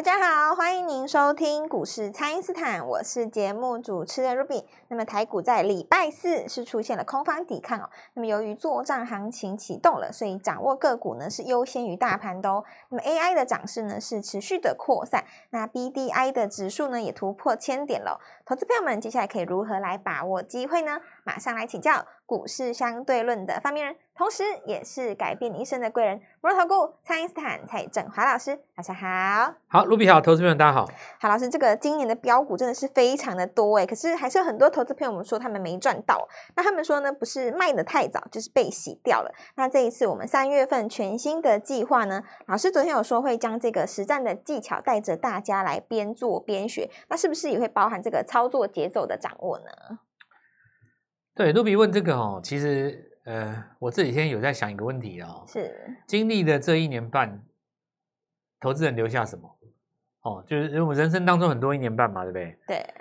大家好，欢迎您收听股市蔡因斯坦，我是节目主持人 Ruby。那么台股在礼拜四是出现了空方抵抗哦。那么由于作帐行情启动了，所以掌握个股呢是优先于大盘的哦。那么 AI 的涨势呢是持续的扩散，那 BDI 的指数呢也突破千点了。投资朋友们，接下来可以如何来把握机会呢？马上来请教股市相对论的发明人。同时，也是改变你一生的贵人——摩尔投顾蔡英斯坦蔡振华老师，大家好。好，卢比好，投资朋友大家好。好，老师，这个今年的标股真的是非常的多哎，可是还是有很多投资朋友们说他们没赚到。那他们说呢，不是卖的太早，就是被洗掉了。那这一次我们三月份全新的计划呢，老师昨天有说会将这个实战的技巧带着大家来边做边学，那是不是也会包含这个操作节奏的掌握呢？对，卢比问这个哦，其实。呃，我这几天有在想一个问题哦，是经历的这一年半，投资人留下什么？哦，就是我人生当中很多一年半嘛，对不对？对。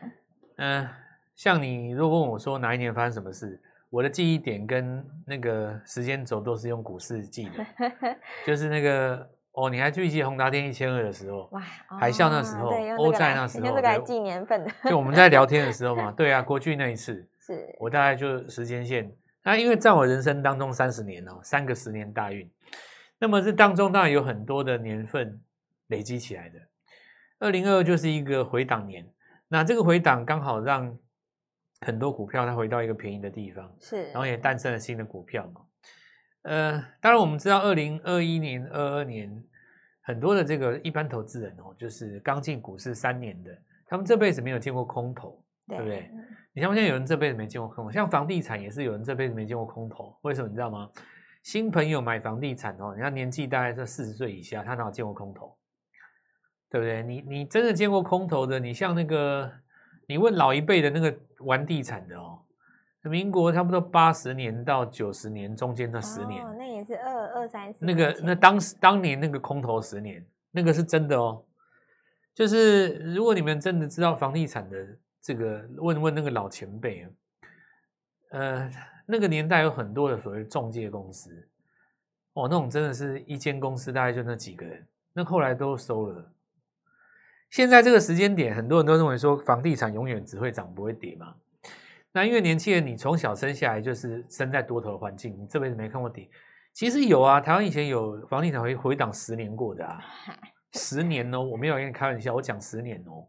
嗯、呃，像你如果问我说哪一年发生什么事，我的记忆点跟那个时间轴都是用股市记的，就是那个哦，你还记得宏达电一千二的时候？哇，海啸那时候，欧债那时候，用这个来记年份的。就我们在聊天的时候嘛，对啊，过去那一次，是我大概就时间线。那因为在我人生当中三十年哦，三个十年大运，那么这当中当然有很多的年份累积起来的。二零二二就是一个回档年，那这个回档刚好让很多股票它回到一个便宜的地方，是，然后也诞生了新的股票嘛。呃，当然我们知道二零二一年、二二年很多的这个一般投资人哦，就是刚进股市三年的，他们这辈子没有见过空头，对，不对？你像不像有人这辈子没见过空头？像房地产也是有人这辈子没见过空头。为什么你知道吗？新朋友买房地产哦，人家年纪大概在四十岁以下，他哪有见过空头？对不对？你你真的见过空头的？你像那个，你问老一辈的那个玩地产的哦，民国差不多八十年到九十年中间那十年，哦，那也是二二三四。那个那当时当年那个空头十年，那个是真的哦。就是如果你们真的知道房地产的。这个问问那个老前辈啊，呃，那个年代有很多的所谓中介公司，哦，那种真的是一间公司大概就那几个人，那后来都收了。现在这个时间点，很多人都认为说房地产永远只会涨不会跌嘛。那因为年轻人你从小生下来就是生在多头的环境，你这辈子没看过跌。其实有啊，台湾以前有房地产回回档十年过的啊，十年哦，我没有跟你开玩笑，我讲十年哦。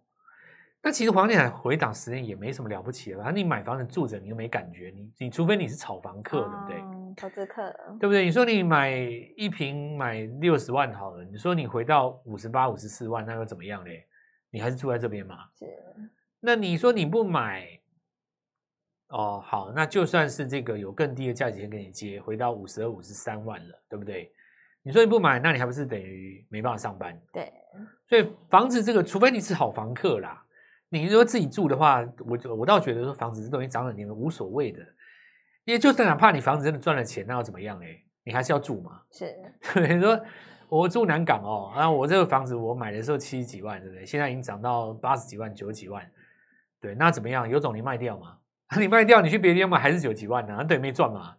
那其实房地产回档十年也没什么了不起的吧？你买房子住着，你又没感觉，你你除非你是炒房客，对不对？投资客，对不对？你说你买一平买六十万好了，你说你回到五十八、五十四万，那又怎么样嘞？你还是住在这边嘛？是。那你说你不买，哦，好，那就算是这个有更低的价钱给你接，回到五十二、五十三万了，对不对？你说你不买，那你还不是等于没办法上班？对。所以房子这个，除非你是好房客啦。你如果自己住的话，我我倒觉得说房子这东西涨了你们无所谓的，因为就算哪怕你房子真的赚了钱，那又怎么样呢？你还是要住嘛。是，对，你说我住南港哦，然后我这个房子我买的时候七十几万，对不对？现在已经涨到八十几万、九十几万，对，那怎么样？有种你卖掉嘛？你卖掉，你去别的地方买还是九十几万呢？对，没赚嘛。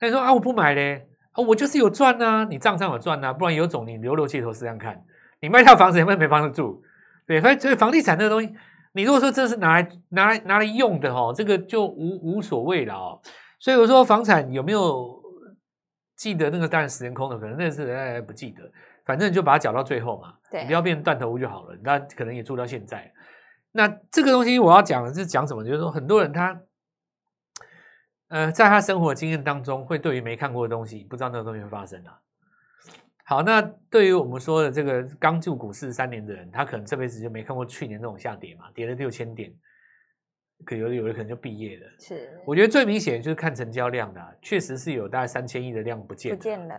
那你说啊，我不买嘞，啊，我就是有赚呐，你账上有赚呐，不然有种你留留街头试试看，你卖掉房子有没有没房子住？对，所以所以房地产这个东西。你如果说这是拿来拿来拿来用的哦，这个就无无所谓了哦。所以我说房产有没有记得那个当然时间空的，可能那是哎不记得，反正就把它缴到最后嘛，对，你不要变成断头屋就好了。那可能也住到现在。那这个东西我要讲的是讲什么？就是说很多人他呃在他生活的经验当中，会对于没看过的东西，不知道那个东西会发生啊。好，那对于我们说的这个刚进股市三年的人，他可能这辈子就没看过去年这种下跌嘛，跌了六千点，可有的有的可能就毕业了。是，我觉得最明显就是看成交量的，确实是有大概三千亿的量不见了。不见了。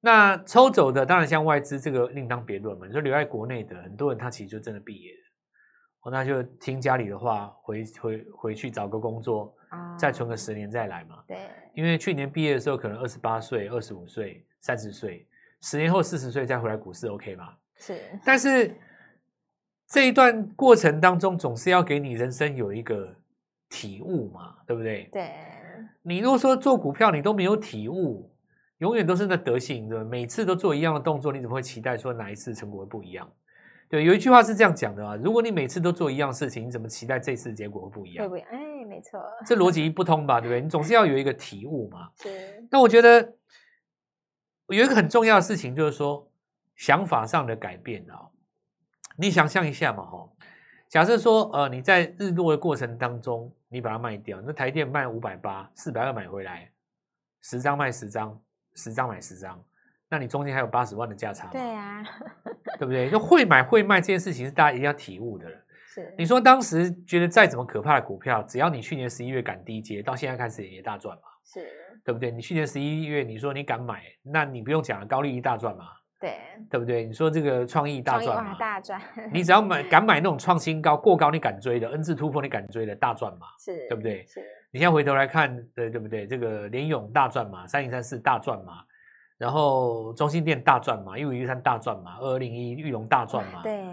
那抽走的当然像外资这个另当别论嘛。你说留在国内的很多人，他其实就真的毕业了，哦，那就听家里的话，回回回去找个工作，啊，再存个十年再来嘛。对，因为去年毕业的时候可能二十八岁、二十五岁、三十岁。十年后四十岁再回来股市 OK 吗？是，但是这一段过程当中，总是要给你人生有一个体悟嘛，对不对？对。你如果说做股票你都没有体悟，永远都是那德性，对吧？每次都做一样的动作，你怎么会期待说哪一次成果会不一样？对，有一句话是这样讲的啊，如果你每次都做一样事情，你怎么期待这次结果会不一样？会不一样？哎，没错，这逻辑不通吧？对不对？你总是要有一个体悟嘛。是。那我觉得有一个很重要的事情，就是说想法上的改变啊。你想象一下嘛，哈，假设说，呃，你在日落的过程当中，你把它卖掉，那台电卖五百八，四百二买回来，十张卖十张，十张买十张，那你中间还有八十万的价差，对啊，对不对？就会买会卖这件事情是大家一定要体悟的。是，你说当时觉得再怎么可怕的股票，只要你去年十一月赶低接，到现在开始也大赚嘛，是，对不对？你去年十一月你说你敢买，那你不用讲了，高利一大赚嘛。对，对不对？你说这个创意大赚嘛？大赚。你只要买 敢买那种创新高、过高你敢追的，N 字突破你敢追的大赚嘛？是，对不对？是。你现在回头来看，对对不对？这个联咏大赚嘛，三零三四大赚嘛，然后中兴电大赚嘛，一五一三大赚嘛，二二零一玉龙大赚嘛，对，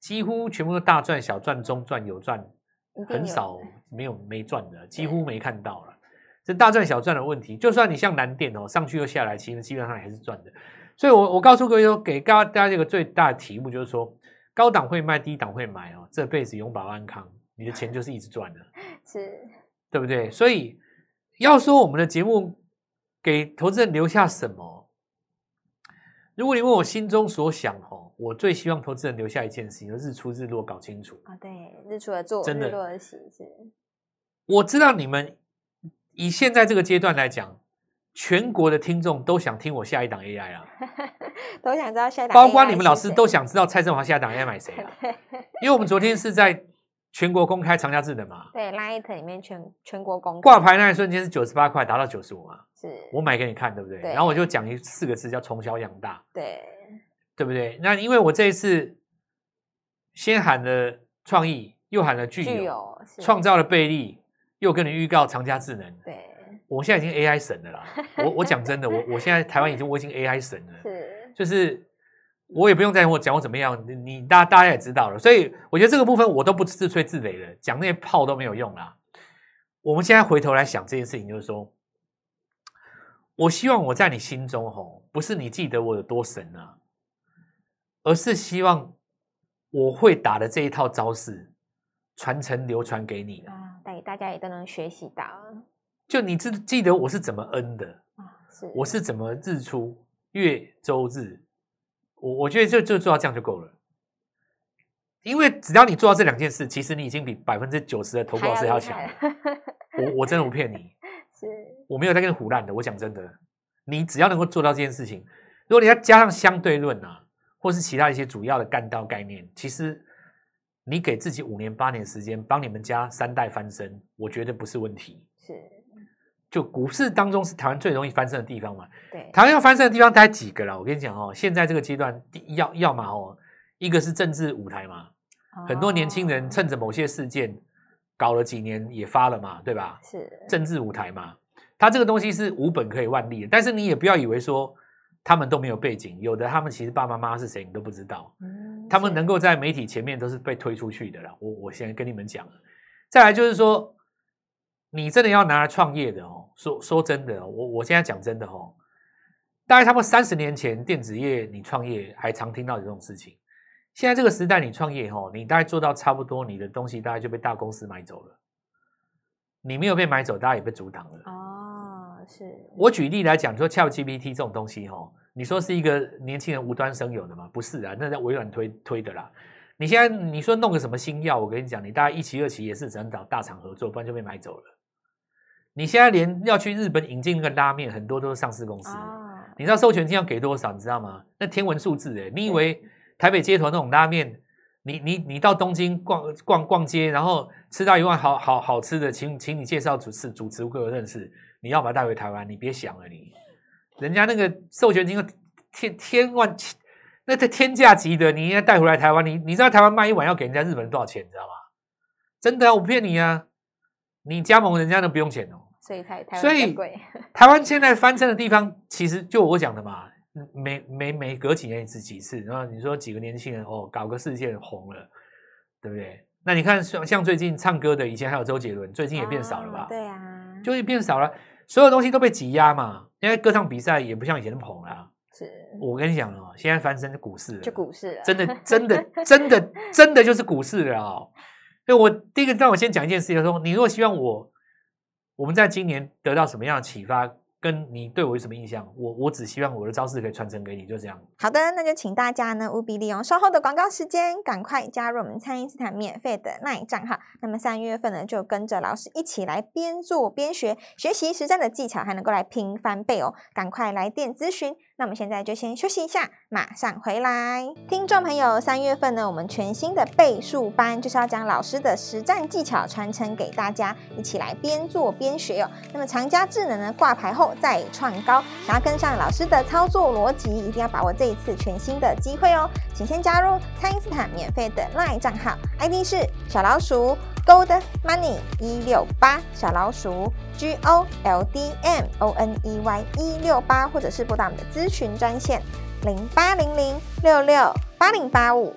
几乎全部都大赚，小赚、中赚、有赚，很少没有没赚的，几乎没看到了。这大赚小赚的问题，就算你像南电哦，上去又下来，其实基本上还是赚的。所以我，我我告诉各位说，给大家一个最大的题目，就是说，高档会卖，低档会买哦，这辈子永保安康，你的钱就是一直赚的，是，对不对？所以，要说我们的节目给投资人留下什么？如果你问我心中所想，哦，我最希望投资人留下一件事情，就是日出日落搞清楚啊。对，日出而作，真的，日落而息，是。我知道你们以现在这个阶段来讲。全国的听众都想听我下一档 AI 啊，都想知道下一档，包括你们老师都想知道蔡振华下一档 AI 买谁啊？因为我们昨天是在全国公开长假智能嘛，对，Light 里面全全国公开挂牌那一瞬间是九十八块达到九十五嘛，是我买给你看，对不对？对，然后我就讲一四个字叫从小养大，对，对不对？那因为我这一次先喊了创意，又喊了具有，创造了倍利，又跟你预告长加智能，对。我现在已经 AI 神了啦！我我讲真的，我我现在台湾已经我已经 AI 神了，是就是我也不用再跟我讲我怎么样，你，你大大家也知道了，所以我觉得这个部分我都不自吹自擂了，讲那些炮都没有用啦。我们现在回头来想这件事情，就是说，我希望我在你心中吼，不是你记得我有多神啊，而是希望我会打的这一套招式传承流传给你啊，大大家也都能学习到。就你记记得我是怎么 N 的啊？是，我是怎么日出月周日？我我觉得就就做到这样就够了，因为只要你做到这两件事，其实你已经比百分之九十的投顾老师还要强。我我真的不骗你，是，我没有在跟你胡乱的。我讲真的，你只要能够做到这件事情，如果你要加上相对论啊，或是其他一些主要的干道概念，其实你给自己五年八年时间，帮你们家三代翻身，我觉得不是问题。是。就股市当中是台湾最容易翻身的地方嘛？对，台湾要翻身的地方大概几个了？我跟你讲哦，现在这个阶段，要要么哦，一个是政治舞台嘛，哦、很多年轻人趁着某些事件搞了几年也发了嘛，对吧？是政治舞台嘛，它这个东西是无本可以万利的，但是你也不要以为说他们都没有背景，有的他们其实爸爸妈妈是谁你都不知道，嗯，他们能够在媒体前面都是被推出去的了。我我现在跟你们讲，再来就是说。你真的要拿来创业的哦，说说真的，我我现在讲真的哦，大概他们三十年前电子业你创业还常听到这种事情，现在这个时代你创业哦，你大概做到差不多，你的东西大概就被大公司买走了，你没有被买走，大家也被阻挡了。哦，是。我举例来讲，你说 ChatGPT 这种东西哦，你说是一个年轻人无端生有的吗？不是啊，那在微软推推的啦。你现在你说弄个什么新药，我跟你讲，你大概一期二期也是只能找大厂合作，不然就被买走了。你现在连要去日本引进那个拉面，很多都是上市公司。Oh. 你知道授权金要给多少？你知道吗？那天文数字诶，你以为台北街头那种拉面，你你你到东京逛逛逛街，然后吃到一碗好好好吃的，请请你介绍主持主持给我认识，你要把它带回台湾，你别想了你，人家那个授权金天天万，那这天价级的，你应该带回来台湾，你你知道台湾卖一碗要给人家日本人多少钱？你知道吗？真的啊，我不骗你啊。你加盟人家都不用钱哦，所以才台湾贵。台湾现在翻身的地方，其实就我讲的嘛，每每每隔几年一次几次，然后你说几个年轻人哦，搞个事件红了，对不对？那你看像像最近唱歌的，以前还有周杰伦，最近也变少了吧？哦、对啊，就是变少了，所有东西都被挤压嘛。因为歌唱比赛也不像以前那么红了，是我跟你讲哦，现在翻身是股市了，就股市了，真的真的真的真的就是股市了哦。所以我第一个让我先讲一件事情，说你如果希望我我们在今年得到什么样的启发？跟你对我有什么印象？我我只希望我的招式可以传承给你，就这样。好的，那就请大家呢务必利用稍后的广告时间，赶快加入我们餐饮斯坦免费的那一账号。那么三月份呢，就跟着老师一起来边做边学，学习实战的技巧，还能够来拼翻倍哦！赶快来电咨询。那我们现在就先休息一下，马上回来。听众朋友，三月份呢，我们全新的倍数班就是要将老师的实战技巧传承给大家，一起来边做边学哦。那么长加智能呢，挂牌后再创高，想要跟上老师的操作逻辑，一定要把握这一次全新的机会哦。请先加入蔡因斯坦免费的 LINE 账号，ID 是小老鼠。Gold Money 一六八小老鼠 G O L D M O N E Y 一六八，或者是拨打我们的咨询专线零八零零六六八零八五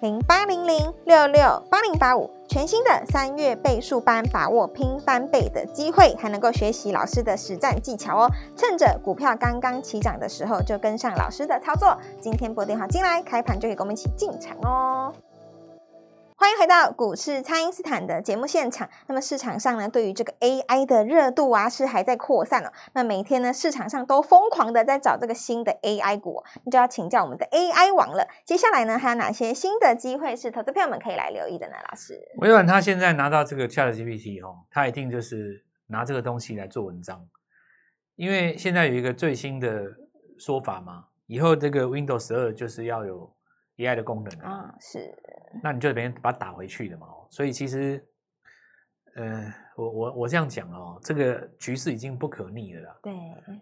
零八零零六六八零八五。全新的三月倍数班，把握拼翻倍的机会，还能够学习老师的实战技巧哦。趁着股票刚刚起涨的时候，就跟上老师的操作。今天拨电话进来，开盘就可以跟我们一起进场哦。欢迎回到股市，蔡因斯坦的节目现场。那么市场上呢，对于这个 AI 的热度啊，是还在扩散哦。那每天呢，市场上都疯狂的在找这个新的 AI 股，那就要请教我们的 AI 王了。接下来呢，还有哪些新的机会是投资朋友们可以来留意的呢？老师，微软他现在拿到这个 ChatGPT 哦，他一定就是拿这个东西来做文章，因为现在有一个最新的说法嘛，以后这个 Windows 十二就是要有。AI 的功能啊，是，那你就别人把它打回去的嘛。所以其实，呃，我我我这样讲哦，这个局势已经不可逆了啦。对，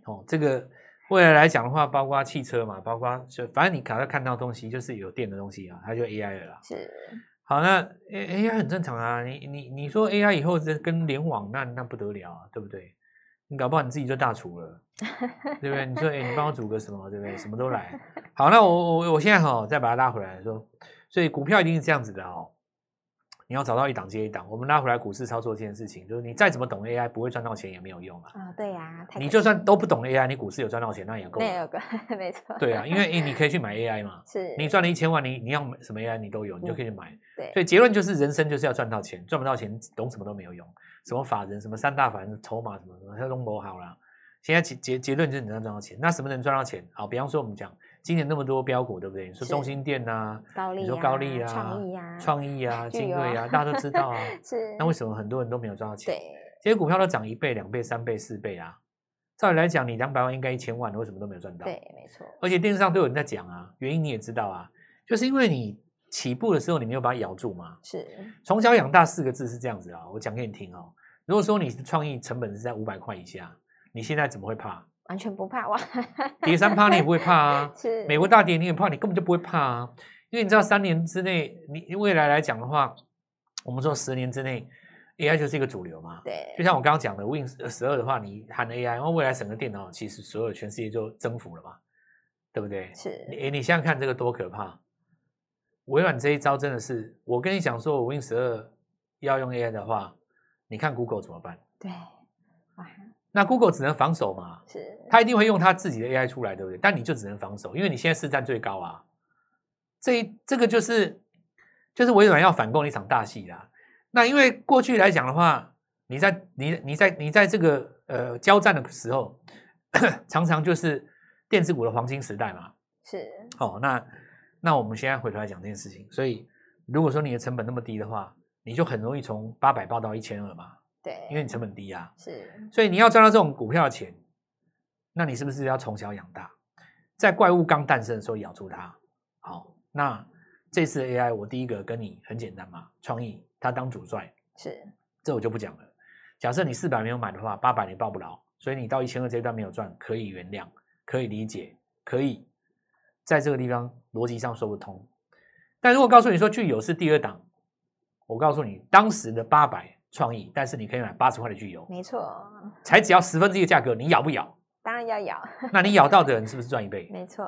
哦，这个未来来讲的话，包括汽车嘛，包括就反正你可能看到东西就是有电的东西啊，它就 AI 了啦。是，好，那 A AI 很正常啊。你你你说 AI 以后是跟联网，那那不得了啊，对不对？你搞不好你自己就大厨了，对不对？你说，哎，你帮我煮个什么，对不对？什么都来。好，那我我我现在哈，再把它拉回来说，所以股票一定是这样子的哦。你要找到一档接一档，我们拉回来股市操作这件事情，就是你再怎么懂 AI，不会赚到钱也没有用啊。啊，对呀。你就算都不懂 AI，你股市有赚到钱，那也够。没有个，没错。对啊，因为你可以去买 AI 嘛。是。你赚了一千万，你你要什么 AI 你都有，你就可以去买。对。所以结论就是，人生就是要赚到钱，赚不到钱，懂什么都没有用。什么法人，什么三大法人筹码，什么什么，它都不好了。现在结结结论就是你能赚到钱，那什么能赚到钱？好，比方说我们讲今年那么多标股，对不对？你说中兴电呐，你说高丽啊，创意啊，创意啊，精锐啊，大家都知道啊。是。那为什么很多人都没有赚到钱？对。这些股票都涨一倍、两倍、三倍、四倍啊。照理来讲，你两百万应该一千万，为什么都没有赚到？对，没错。而且电视上都有人在讲啊，原因你也知道啊，就是因为你。起步的时候，你没有把它咬住嘛？是，从小养大四个字是这样子啊，我讲给你听哦。如果说你的创意成本是在五百块以下，你现在怎么会怕？完全不怕哇！跌三趴你也不会怕啊。是，美国大跌你也怕，你根本就不会怕啊。因为你知道三年之内，你未来来讲的话，我们说十年之内，AI 就是一个主流嘛。对。就像我刚刚讲的，Win 十二的话，你喊 AI，然后未来整个电脑其实所有全世界就征服了嘛，对不对？是。你你想想看这个多可怕！微软这一招真的是，我跟你讲说，我 Win 十二要用 AI 的话，你看 Google 怎么办？对，那 Google 只能防守嘛，是，他一定会用他自己的 AI 出来，对不对？但你就只能防守，因为你现在市占最高啊。这这个就是就是微软要反攻的一场大戏啦。那因为过去来讲的话，你在你你在你在这个呃交战的时候，常常就是电子股的黄金时代嘛。是，哦，那。那我们现在回头来讲这件事情，所以如果说你的成本那么低的话，你就很容易从八百报到一千二嘛。对，因为你成本低啊。是，所以你要赚到这种股票的钱，那你是不是要从小养大，在怪物刚诞生的时候咬住它？好，那这次的 AI 我第一个跟你很简单嘛，创意它当主帅，是，这我就不讲了。假设你四百没有买的话，八百你抱不牢，所以你到一千二这一段没有赚，可以原谅，可以理解，可以。在这个地方逻辑上说不通，但如果告诉你说具有是第二档，我告诉你当时的八百创意，但是你可以买八十块的聚友，没错，才只要十分之一的价格，你咬不咬？当然要咬。那你咬到的人是不是赚一倍？没错。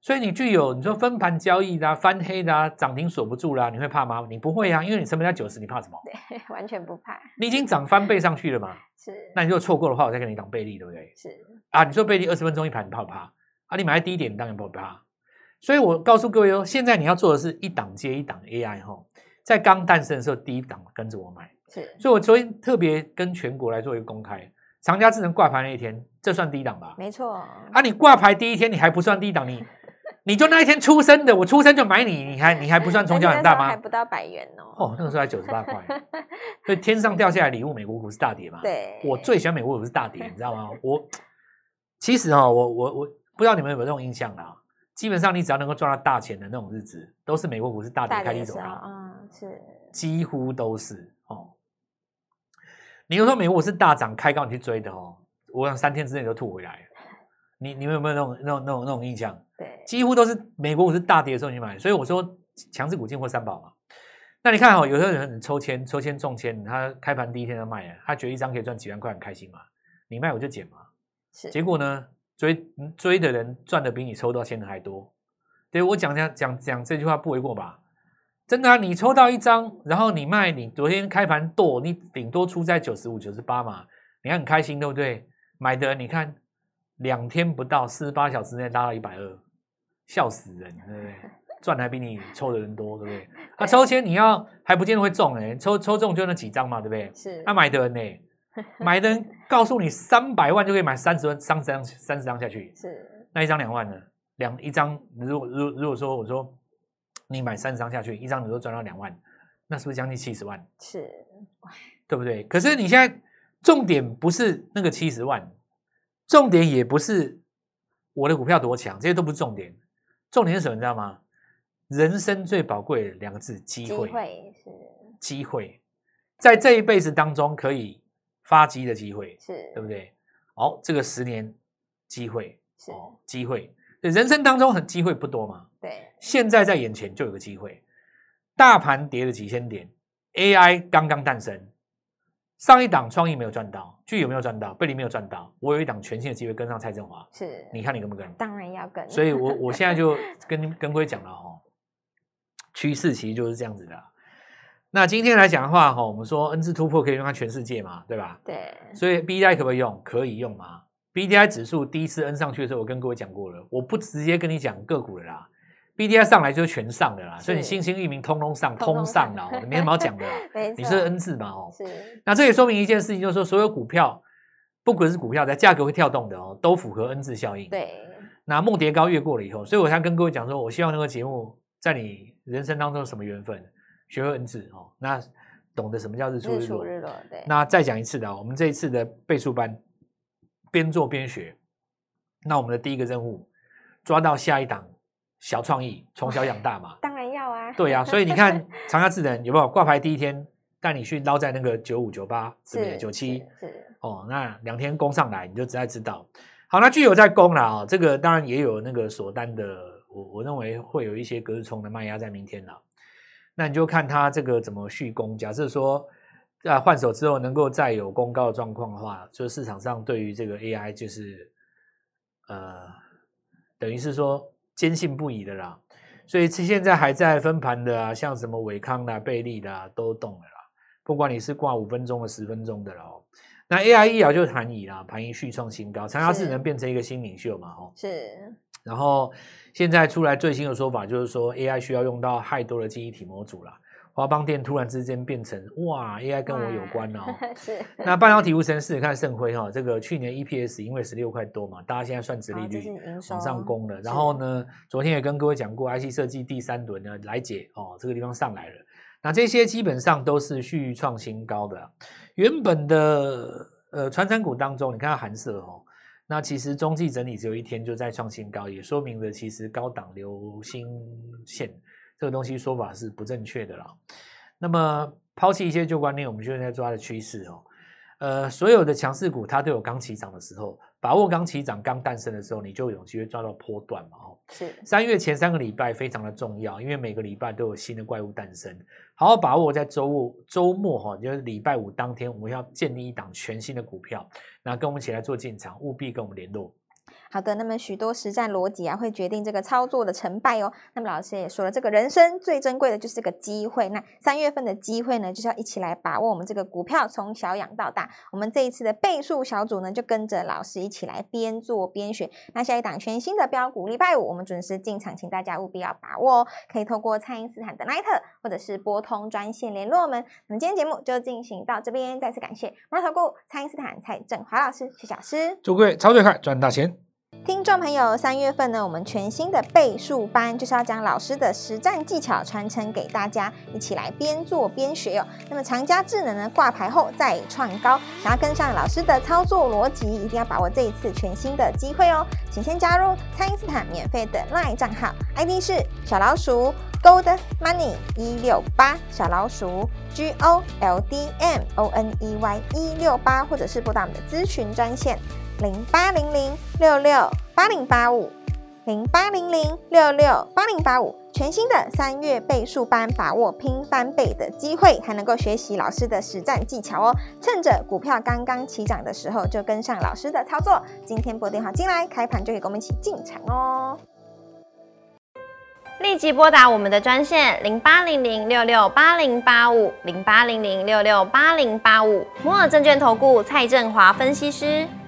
所以你具有，你说分盘交易的、啊、翻黑的、啊、涨停锁不住啦、啊，你会怕吗？你不会啊，因为你成本在九十，你怕什么？对，完全不怕。你已经涨翻倍上去了嘛？是。那你如果错过的话，我再给你挡倍利，对不对？是。啊，你说倍利二十分钟一盘，你怕不怕？啊，你买在低点，你当然不会怕。所以我告诉各位哦，现在你要做的是一档接一档 AI 哈，在刚诞生的时候，第一档跟着我买。是，所以我昨天特别跟全国来做一个公开，长佳智能挂牌那一天，这算低档吧？没错。啊，你挂牌第一天，你还不算低档，你 你就那一天出生的，我出生就买你，你还你还不算成交很大吗？还不到百元哦。哦，那个时候还九十八块，所以天上掉下来礼物，美国股市大跌嘛。对。我最喜欢美国股市大跌，你知道吗？我其实哈、哦，我我我不知道你们有没有这种印象啊？基本上你只要能够赚到大钱的那种日子，都是美国股市大跌开低走高。嗯，是。几乎都是哦。你又说美国股是大涨开高你去追的哦，我想三天之内就吐回来。你你们有没有那种那种那种那种印象？对，几乎都是美国股是大跌的时候你买，所以我说强势股进货三宝嘛。那你看哦，有些人抽签抽签中签，他开盘第一天就卖了，他觉得一张可以赚几万块，很开心嘛。你卖我就减嘛。是。结果呢，追追的人赚的比你抽到签的还多。对，我讲讲讲讲这句话不为过吧？真的啊，你抽到一张，然后你卖，你昨天开盘剁，你顶多出在九十五、九十八嘛，你还很开心，对不对？买的你看，两天不到，四十八小时内拉到一百二，笑死人，对不对？赚的还比你抽的人多，对不对？啊，抽签你要还不见得会中哎，抽抽中就那几张嘛，对不对？是。那、啊、买的人呢？买的人告诉你三百万就可以买三十万，三十张，三十张下去。是。那一张两万呢？两一张，如果如如果说我说。你买三十张下去，一张你都赚到两万，那是不是将近七十万？是，对不对？可是你现在重点不是那个七十万，重点也不是我的股票多强，这些都不是重点。重点是什么？你知道吗？人生最宝贵的两个字：机会。机会是机会，在这一辈子当中可以发迹的机会，是对不对？好，这个十年机会是哦，机会。人生当中很机会不多嘛？对，现在在眼前就有个机会，大盘跌了几千点，AI 刚刚诞生，上一档创意没有赚到，具有没有赚到？贝利没有赚到，我有一档全新的机会跟上蔡振华，是，你看你跟不跟？当然要跟。所以我我现在就跟跟各位讲了哈，趋势其实就是这样子的。那今天来讲的话哈，我们说 N 字突破可以用在全世界嘛，对吧？对。所以 BDI 可不可以用？可以用吗？B D I 指数第一次 N 上去的时候，我跟各位讲过了，我不直接跟你讲个股了啦。B D I 上来就是全上的啦，所以你新兴域名通通上，通上了，没什么好讲的啦。你是 N 字嘛？哦，是。那这也说明一件事情，就是说所有股票，不管是股票在价格会跳动的哦，都符合 N 字效应。对。那梦蝶高越过了以后，所以我想跟各位讲说，我希望那个节目在你人生当中什么缘分，学会 N 字哦，那懂得什么叫日出日落。日落对。那再讲一次的，我们这一次的倍数班。边做边学，那我们的第一个任务，抓到下一档小创意，从小养大嘛。当然要啊。对呀、啊，所以你看长佳智能有没有挂牌第一天带你去捞在那个九五九八，是不是九七？是哦，那两天攻上来，你就大概知道。好，那具有在攻了啊、哦，这个当然也有那个锁单的，我我认为会有一些隔日冲的卖压在明天了。那你就看它这个怎么续攻。假设说。在换手之后能够再有攻高的状况的话，就是市场上对于这个 AI 就是呃，等于是说坚信不疑的啦。所以现在还在分盘的啊，像什么伟康啦、贝利啦都动了啦。不管你是挂五分钟的、十分钟的喽，那 AI 医疗就是盘椅啦，盘椅续创新高，长沙智能变成一个新领袖嘛，哦。是。然后现在出来最新的说法就是说 AI 需要用到太多的记忆体模组啦。华邦电突然之间变成哇，AI 跟我有关哦。是。那半导体无尘室看盛辉哈，这个去年 EPS 因为十六块多嘛，大家现在算殖利率往上攻了。然后呢，昨天也跟各位讲过，IC 设计第三轮呢来解哦，这个地方上来了。那这些基本上都是续创新高的。原本的呃传产股当中，你看它寒色哦，那其实中继整理只有一天就在创新高，也说明了其实高档流星线。这个东西说法是不正确的啦。那么抛弃一些旧观念，我们就在抓的趋势哦。呃，所有的强势股它都有刚起涨的时候，把握刚起涨、刚诞生的时候，你就有机会抓到波段嘛。哦，是。三月前三个礼拜非常的重要，因为每个礼拜都有新的怪物诞生。好好把握在周五、周末哈，就是礼拜五当天，我们要建立一档全新的股票，那跟我们一起来做进场，务必跟我们联络。好的，那么许多实战逻辑啊，会决定这个操作的成败哦。那么老师也说了，这个人生最珍贵的就是这个机会。那三月份的机会呢，就是要一起来把握我们这个股票从小养到大。我们这一次的倍数小组呢，就跟着老师一起来边做边学。那下一档全新的标股，礼拜五我们准时进场，请大家务必要把握哦。可以透过蔡因斯坦的 Line 或者是拨通专线联络我们。那么今天节目就进行到这边，再次感谢摩尔投顾蔡因斯坦蔡振华老师，谢谢老师。祝各位操作快，赚大钱！听众朋友，三月份呢，我们全新的倍数班就是要将老师的实战技巧传承给大家，一起来边做边学哦。那么长佳智能呢，挂牌后再创高，想要跟上老师的操作逻辑，一定要把握这一次全新的机会哦。请先加入蔡因斯坦免费的 LINE 账号，ID 是小老鼠 Gold Money 一六八，小老鼠 G O L D M O N E Y 一六八，或者是拨打我们的咨询专线。零八零零六六八零八五，零八零零六六八零八五，全新的三月倍数班，把握拼翻倍的机会，还能够学习老师的实战技巧哦。趁着股票刚刚起涨的时候，就跟上老师的操作。今天拨电话进来，开盘就可以跟我们一起进场哦。立即拨打我们的专线零八零零六六八零八五，零八零零六六八零八五，摩尔证券投顾蔡振华分析师。